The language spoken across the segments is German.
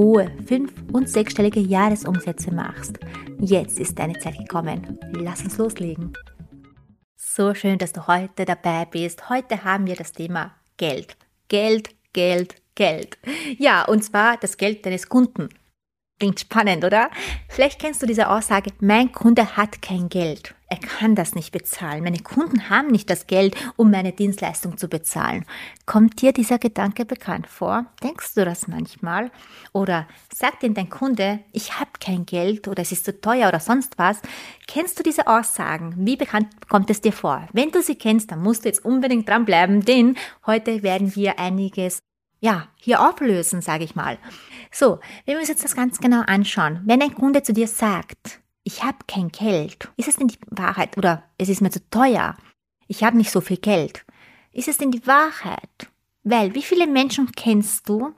hohe fünf- und sechsstellige Jahresumsätze machst. Jetzt ist deine Zeit gekommen. Lass uns loslegen. So schön, dass du heute dabei bist. Heute haben wir das Thema Geld. Geld, Geld, Geld. Ja, und zwar das Geld deines Kunden. Klingt spannend, oder? Vielleicht kennst du diese Aussage, mein Kunde hat kein Geld. Er kann das nicht bezahlen. Meine Kunden haben nicht das Geld, um meine Dienstleistung zu bezahlen. Kommt dir dieser Gedanke bekannt vor? Denkst du das manchmal? Oder sagt dir dein Kunde, ich habe kein Geld oder es ist zu teuer oder sonst was? Kennst du diese Aussagen? Wie bekannt kommt es dir vor? Wenn du sie kennst, dann musst du jetzt unbedingt dranbleiben, denn heute werden wir einiges ja, hier auflösen, sage ich mal. So, wenn wir uns jetzt das ganz genau anschauen, wenn ein Kunde zu dir sagt, ich habe kein Geld, ist es denn die Wahrheit oder es ist mir zu teuer, ich habe nicht so viel Geld, ist es denn die Wahrheit? Weil wie viele Menschen kennst du,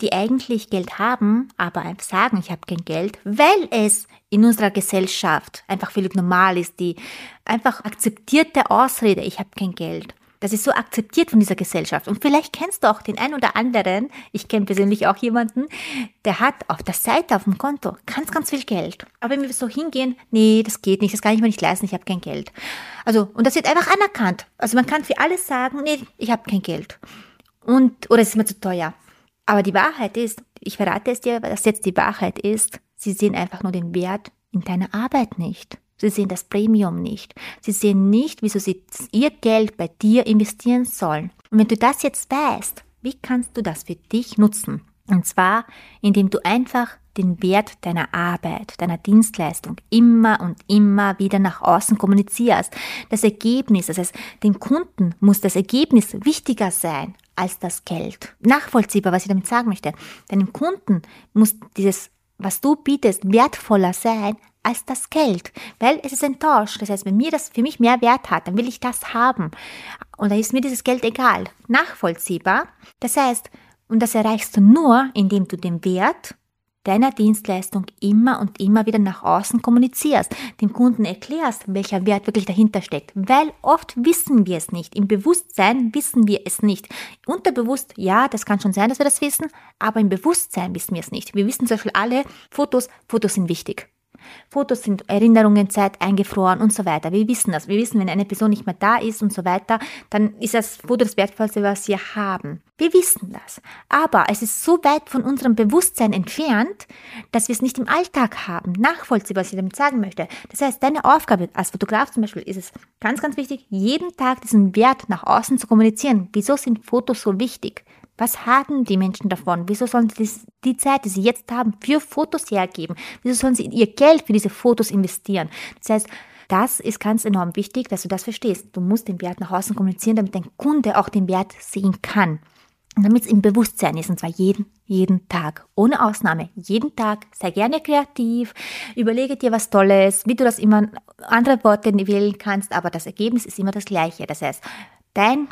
die eigentlich Geld haben, aber einfach sagen, ich habe kein Geld, weil es in unserer Gesellschaft einfach völlig normal ist, die einfach akzeptierte Ausrede, ich habe kein Geld. Das ist so akzeptiert von dieser Gesellschaft. Und vielleicht kennst du auch den einen oder anderen, ich kenne persönlich auch jemanden, der hat auf der Seite, auf dem Konto ganz, ganz viel Geld. Aber wenn wir so hingehen, nee, das geht nicht, das kann ich mir nicht leisten, ich habe kein Geld. Also, und das wird einfach anerkannt. Also man kann für alles sagen, nee, ich habe kein Geld. Und, oder es ist mir zu teuer. Aber die Wahrheit ist, ich verrate es dir, was jetzt die Wahrheit ist, sie sehen einfach nur den Wert in deiner Arbeit nicht. Sie sehen das Premium nicht. Sie sehen nicht, wieso sie ihr Geld bei dir investieren sollen. Und wenn du das jetzt weißt, wie kannst du das für dich nutzen? Und zwar, indem du einfach den Wert deiner Arbeit, deiner Dienstleistung immer und immer wieder nach außen kommunizierst. Das Ergebnis, das heißt, dem Kunden muss das Ergebnis wichtiger sein als das Geld. Nachvollziehbar, was ich damit sagen möchte. Deinem Kunden muss dieses, was du bietest, wertvoller sein als das Geld, weil es ist enttäuscht. Das heißt, wenn mir das für mich mehr Wert hat, dann will ich das haben. Und dann ist mir dieses Geld egal. Nachvollziehbar. Das heißt, und das erreichst du nur, indem du den Wert deiner Dienstleistung immer und immer wieder nach außen kommunizierst, dem Kunden erklärst, welcher Wert wirklich dahinter steckt, weil oft wissen wir es nicht. Im Bewusstsein wissen wir es nicht. Unterbewusst, ja, das kann schon sein, dass wir das wissen, aber im Bewusstsein wissen wir es nicht. Wir wissen zum Beispiel alle, Fotos, Fotos sind wichtig. Fotos sind Erinnerungen, Zeit eingefroren und so weiter. Wir wissen das. Wir wissen, wenn eine Person nicht mehr da ist und so weiter, dann ist das Foto das Wertvollste, was wir haben. Wir wissen das. Aber es ist so weit von unserem Bewusstsein entfernt, dass wir es nicht im Alltag haben. Nachvollziehbar, was ich damit sagen möchte. Das heißt, deine Aufgabe als Fotograf zum Beispiel ist es ganz, ganz wichtig, jeden Tag diesen Wert nach außen zu kommunizieren. Wieso sind Fotos so wichtig? Was haben die Menschen davon? Wieso sollen sie die Zeit, die sie jetzt haben, für Fotos hergeben? Wieso sollen sie ihr Geld für diese Fotos investieren? Das heißt, das ist ganz enorm wichtig, dass du das verstehst. Du musst den Wert nach außen kommunizieren, damit dein Kunde auch den Wert sehen kann. Und damit es im Bewusstsein ist, und zwar jeden, jeden Tag, ohne Ausnahme, jeden Tag, sei gerne kreativ, überlege dir was Tolles, wie du das immer andere Worte wählen kannst, aber das Ergebnis ist immer das gleiche. Das heißt, dein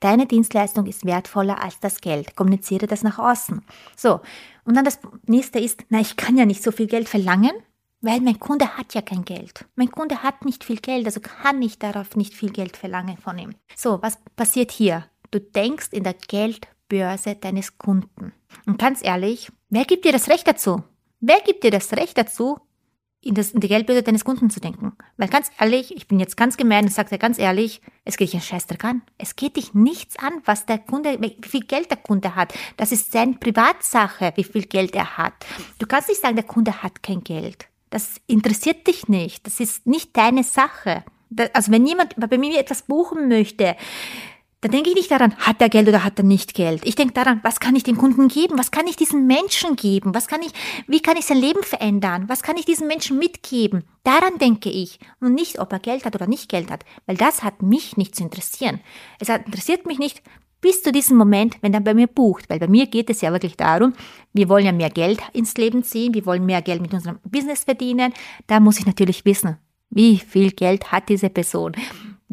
Deine Dienstleistung ist wertvoller als das Geld. Kommuniziere das nach außen. So. Und dann das nächste ist, na, ich kann ja nicht so viel Geld verlangen, weil mein Kunde hat ja kein Geld. Mein Kunde hat nicht viel Geld, also kann ich darauf nicht viel Geld verlangen von ihm. So, was passiert hier? Du denkst in der Geldbörse deines Kunden. Und ganz ehrlich, wer gibt dir das Recht dazu? Wer gibt dir das Recht dazu, in, das, in die Geldbörse deines Kunden zu denken. Weil ganz ehrlich, ich bin jetzt ganz gemein und sage dir ganz ehrlich, es geht dich einen Scheißdreck an. Es geht dich nichts an, was der Kunde, wie viel Geld der Kunde hat. Das ist seine Privatsache, wie viel Geld er hat. Du kannst nicht sagen, der Kunde hat kein Geld. Das interessiert dich nicht. Das ist nicht deine Sache. Also wenn jemand bei mir etwas buchen möchte, da denke ich nicht daran, hat er Geld oder hat er nicht Geld. Ich denke daran, was kann ich den Kunden geben? Was kann ich diesen Menschen geben? Was kann ich, wie kann ich sein Leben verändern? Was kann ich diesen Menschen mitgeben? Daran denke ich. Und nicht, ob er Geld hat oder nicht Geld hat. Weil das hat mich nicht zu interessieren. Es interessiert mich nicht bis zu diesem Moment, wenn er bei mir bucht. Weil bei mir geht es ja wirklich darum, wir wollen ja mehr Geld ins Leben ziehen. Wir wollen mehr Geld mit unserem Business verdienen. Da muss ich natürlich wissen, Wie viel Geld hat diese Person?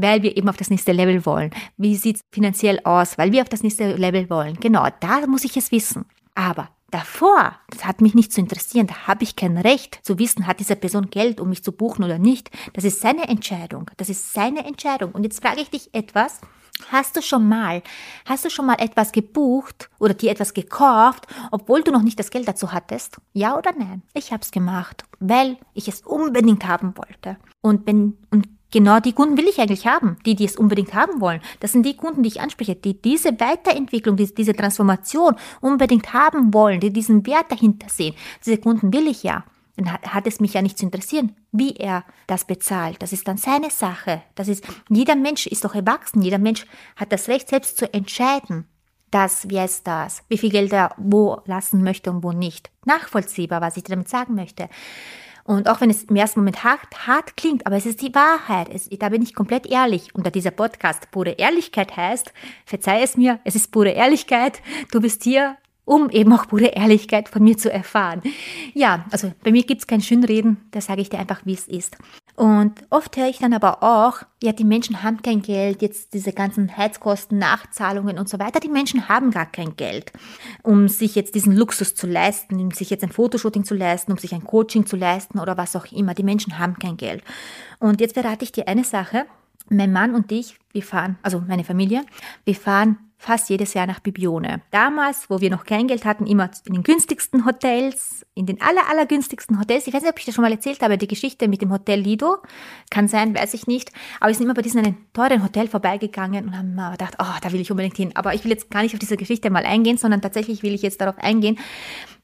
Weil wir eben auf das nächste Level wollen. Wie sieht es finanziell aus? Weil wir auf das nächste Level wollen. Genau, da muss ich es wissen. Aber davor, das hat mich nicht zu interessieren, da habe ich kein Recht zu wissen, hat diese Person Geld, um mich zu buchen oder nicht. Das ist seine Entscheidung. Das ist seine Entscheidung. Und jetzt frage ich dich etwas, Hast du schon mal, hast du schon mal etwas gebucht oder dir etwas gekauft, obwohl du noch nicht das Geld dazu hattest? Ja oder nein? Ich habe es gemacht, weil ich es unbedingt haben wollte. Und wenn und genau die Kunden will ich eigentlich haben, die die es unbedingt haben wollen. Das sind die Kunden, die ich anspreche, die diese Weiterentwicklung, die, diese Transformation unbedingt haben wollen, die diesen Wert dahinter sehen. Diese Kunden will ich ja dann hat, es mich ja nicht zu interessieren, wie er das bezahlt. Das ist dann seine Sache. Das ist, jeder Mensch ist doch erwachsen. Jeder Mensch hat das Recht, selbst zu entscheiden. Das, wie ist das? Wie viel Geld er wo lassen möchte und wo nicht. Nachvollziehbar, was ich damit sagen möchte. Und auch wenn es im ersten Moment hart, hart klingt, aber es ist die Wahrheit. Es, da bin ich komplett ehrlich. Und da dieser Podcast pure Ehrlichkeit heißt, verzeih es mir, es ist pure Ehrlichkeit. Du bist hier um eben auch pure Ehrlichkeit von mir zu erfahren. Ja, also bei mir gibt's kein Schönreden, da sage ich dir einfach, wie es ist. Und oft höre ich dann aber auch, ja, die Menschen haben kein Geld, jetzt diese ganzen Heizkosten, Nachzahlungen und so weiter, die Menschen haben gar kein Geld, um sich jetzt diesen Luxus zu leisten, um sich jetzt ein Fotoshooting zu leisten, um sich ein Coaching zu leisten oder was auch immer. Die Menschen haben kein Geld. Und jetzt verrate ich dir eine Sache. Mein Mann und ich, wir fahren, also meine Familie, wir fahren fast jedes Jahr nach Bibione. Damals, wo wir noch kein Geld hatten, immer in den günstigsten Hotels, in den aller, aller günstigsten Hotels. Ich weiß nicht, ob ich das schon mal erzählt habe, die Geschichte mit dem Hotel Lido. Kann sein, weiß ich nicht. Aber wir sind immer bei diesem teuren Hotel vorbeigegangen und haben gedacht, oh, da will ich unbedingt hin. Aber ich will jetzt gar nicht auf diese Geschichte mal eingehen, sondern tatsächlich will ich jetzt darauf eingehen,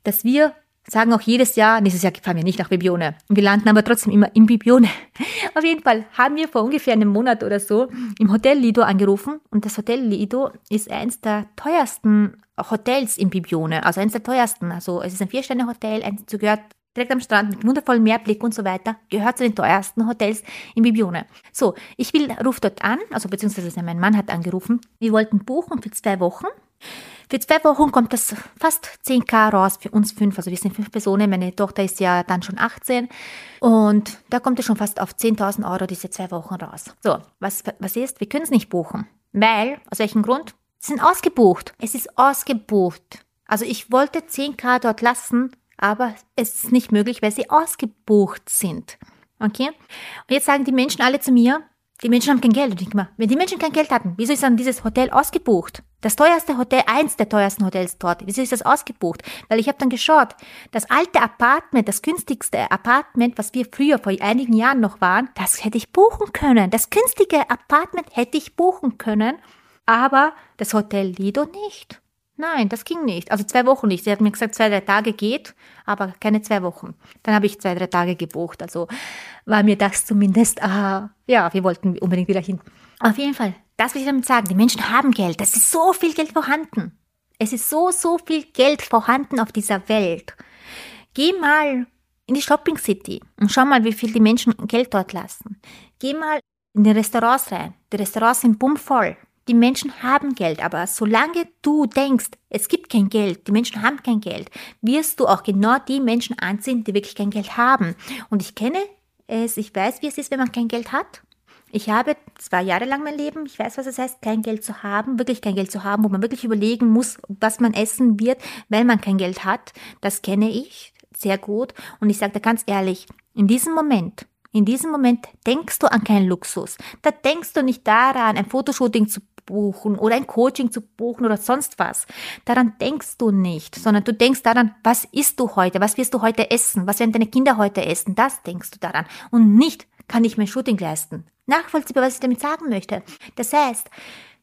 dass wir sagen auch jedes Jahr, nächstes Jahr fahren wir nicht nach Bibione. Wir landen aber trotzdem immer in Bibione. Auf jeden Fall haben wir vor ungefähr einem Monat oder so im Hotel Lido angerufen. Und das Hotel Lido ist eins der teuersten Hotels in Bibione. Also eins der teuersten. Also es ist ein Vier-Sterne-Hotel, eins gehört direkt am Strand mit wundervollem Meerblick und so weiter, gehört zu den teuersten Hotels in Bibione. So, ich will, ruf dort an, also beziehungsweise mein Mann hat angerufen. Wir wollten buchen für zwei Wochen. Für zwei Wochen kommt das fast 10k raus für uns fünf. Also wir sind fünf Personen. Meine Tochter ist ja dann schon 18. Und da kommt es schon fast auf 10.000 Euro diese zwei Wochen raus. So, was, was ist? Wir können es nicht buchen. Weil, aus welchem Grund? Sie sind ausgebucht. Es ist ausgebucht. Also ich wollte 10k dort lassen, aber es ist nicht möglich, weil sie ausgebucht sind. Okay? Und jetzt sagen die Menschen alle zu mir, die Menschen haben kein Geld. Und ich denke mal, wenn die Menschen kein Geld hatten, wieso ist dann dieses Hotel ausgebucht? Das teuerste Hotel, eins der teuersten Hotels dort. Wieso ist das ausgebucht? Weil ich habe dann geschaut, das alte Apartment, das günstigste Apartment, was wir früher vor einigen Jahren noch waren, das hätte ich buchen können. Das günstige Apartment hätte ich buchen können, aber das Hotel Lido nicht. Nein, das ging nicht. Also zwei Wochen nicht. Sie hat mir gesagt, zwei, drei Tage geht, aber keine zwei Wochen. Dann habe ich zwei, drei Tage gebucht. Also war mir das zumindest, ah, ja, wir wollten unbedingt wieder hin. Auf jeden Fall, das will ich damit sagen. Die Menschen haben Geld. Es ist so viel Geld vorhanden. Es ist so, so viel Geld vorhanden auf dieser Welt. Geh mal in die Shopping City und schau mal, wie viel die Menschen Geld dort lassen. Geh mal in die Restaurants rein. Die Restaurants sind bummvoll. Die Menschen haben Geld, aber solange du denkst, es gibt kein Geld, die Menschen haben kein Geld, wirst du auch genau die Menschen anziehen, die wirklich kein Geld haben. Und ich kenne es, ich weiß, wie es ist, wenn man kein Geld hat. Ich habe zwei Jahre lang mein Leben, ich weiß, was es heißt, kein Geld zu haben, wirklich kein Geld zu haben, wo man wirklich überlegen muss, was man essen wird, weil man kein Geld hat. Das kenne ich sehr gut. Und ich sage dir ganz ehrlich, in diesem Moment, in diesem Moment denkst du an keinen Luxus. Da denkst du nicht daran, ein Fotoshooting zu buchen oder ein Coaching zu buchen oder sonst was. Daran denkst du nicht, sondern du denkst daran, was isst du heute, was wirst du heute essen, was werden deine Kinder heute essen, das denkst du daran. Und nicht, kann ich mein Shooting leisten. Nachvollziehbar, was ich damit sagen möchte. Das heißt,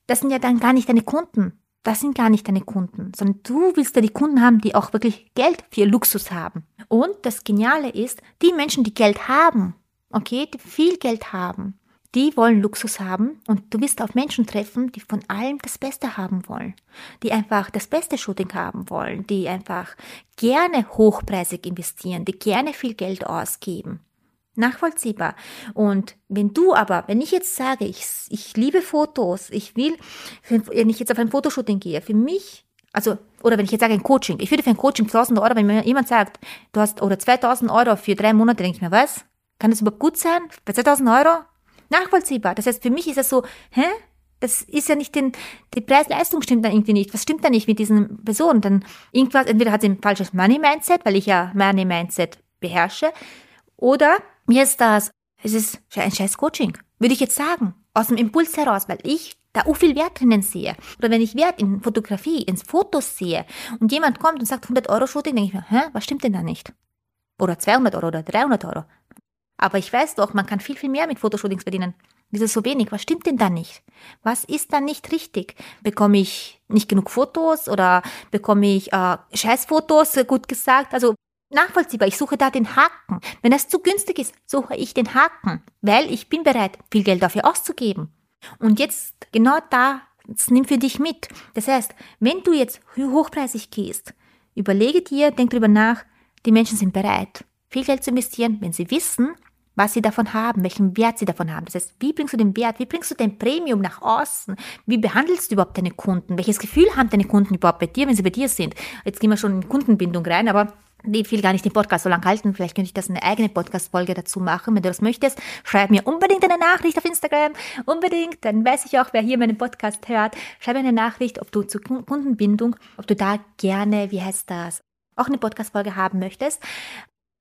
das sind ja dann gar nicht deine Kunden. Das sind gar nicht deine Kunden, sondern du willst ja die Kunden haben, die auch wirklich Geld für Luxus haben. Und das Geniale ist, die Menschen, die Geld haben, okay, die viel Geld haben, die wollen Luxus haben und du wirst auf Menschen treffen, die von allem das Beste haben wollen, die einfach das beste Shooting haben wollen, die einfach gerne hochpreisig investieren, die gerne viel Geld ausgeben. Nachvollziehbar. Und wenn du aber, wenn ich jetzt sage, ich, ich liebe Fotos, ich will, wenn ich jetzt auf ein Fotoshooting gehe, für mich also, oder wenn ich jetzt sage ein Coaching, ich würde für ein Coaching 1000 Euro, wenn mir jemand sagt, du hast, oder 2000 Euro für drei Monate, denke ich mir, was? Kann das überhaupt gut sein? Bei 2000 Euro? Nachvollziehbar. Das heißt, für mich ist das so, hä? Das ist ja nicht den, die Preis-Leistung stimmt da irgendwie nicht. Was stimmt da nicht mit diesen Personen? Dann irgendwas, entweder hat sie ein falsches Money-Mindset, weil ich ja Money-Mindset beherrsche, oder mir ist das, es ist ein scheiß Coaching, würde ich jetzt sagen. Aus dem Impuls heraus, weil ich da auch viel Wert drinnen sehe. Oder wenn ich Wert in Fotografie, ins Fotos sehe und jemand kommt und sagt 100 Euro Shooting, denke ich mir, hä, was stimmt denn da nicht? Oder 200 Euro oder 300 Euro. Aber ich weiß doch, man kann viel, viel mehr mit Fotoshootings verdienen. Wieso so wenig? Was stimmt denn da nicht? Was ist da nicht richtig? Bekomme ich nicht genug Fotos oder bekomme ich äh, Scheißfotos, äh, gut gesagt? Also nachvollziehbar. Ich suche da den Haken. Wenn es zu günstig ist, suche ich den Haken, weil ich bin bereit, viel Geld dafür auszugeben. Und jetzt genau da, das nimm für dich mit. Das heißt, wenn du jetzt hochpreisig gehst, überlege dir, denk drüber nach, die Menschen sind bereit, viel Geld zu investieren, wenn sie wissen, was sie davon haben, welchen Wert sie davon haben. Das heißt, wie bringst du den Wert, wie bringst du dein Premium nach außen? Wie behandelst du überhaupt deine Kunden? Welches Gefühl haben deine Kunden überhaupt bei dir, wenn sie bei dir sind? Jetzt gehen wir schon in Kundenbindung rein, aber ich will gar nicht den Podcast so lang halten. Vielleicht könnte ich das eine eigene Podcast-Folge dazu machen. Wenn du das möchtest, schreib mir unbedingt eine Nachricht auf Instagram. Unbedingt. Dann weiß ich auch, wer hier meinen Podcast hört. Schreib mir eine Nachricht, ob du zur Kundenbindung, ob du da gerne, wie heißt das, auch eine Podcast-Folge haben möchtest.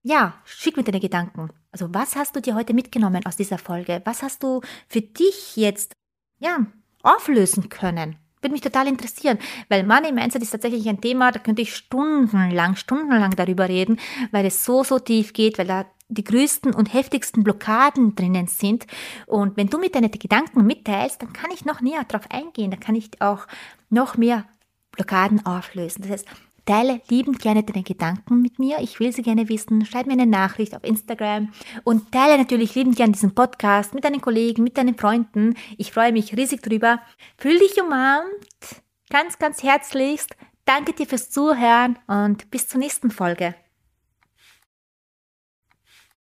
Ja, schick mir deine Gedanken. Also was hast du dir heute mitgenommen aus dieser Folge? Was hast du für dich jetzt, ja, auflösen können? Würde mich total interessieren, weil Money Mindset ist tatsächlich ein Thema, da könnte ich stundenlang, stundenlang darüber reden, weil es so, so tief geht, weil da die größten und heftigsten Blockaden drinnen sind. Und wenn du mir deine Gedanken mitteilst, dann kann ich noch näher darauf eingehen, dann kann ich auch noch mehr Blockaden auflösen. Das heißt, Teile liebend gerne deine Gedanken mit mir. Ich will sie gerne wissen. Schreib mir eine Nachricht auf Instagram und teile natürlich liebend gerne diesen Podcast mit deinen Kollegen, mit deinen Freunden. Ich freue mich riesig drüber. Fühl dich umarmt. Ganz, ganz herzlichst. Danke dir fürs Zuhören und bis zur nächsten Folge.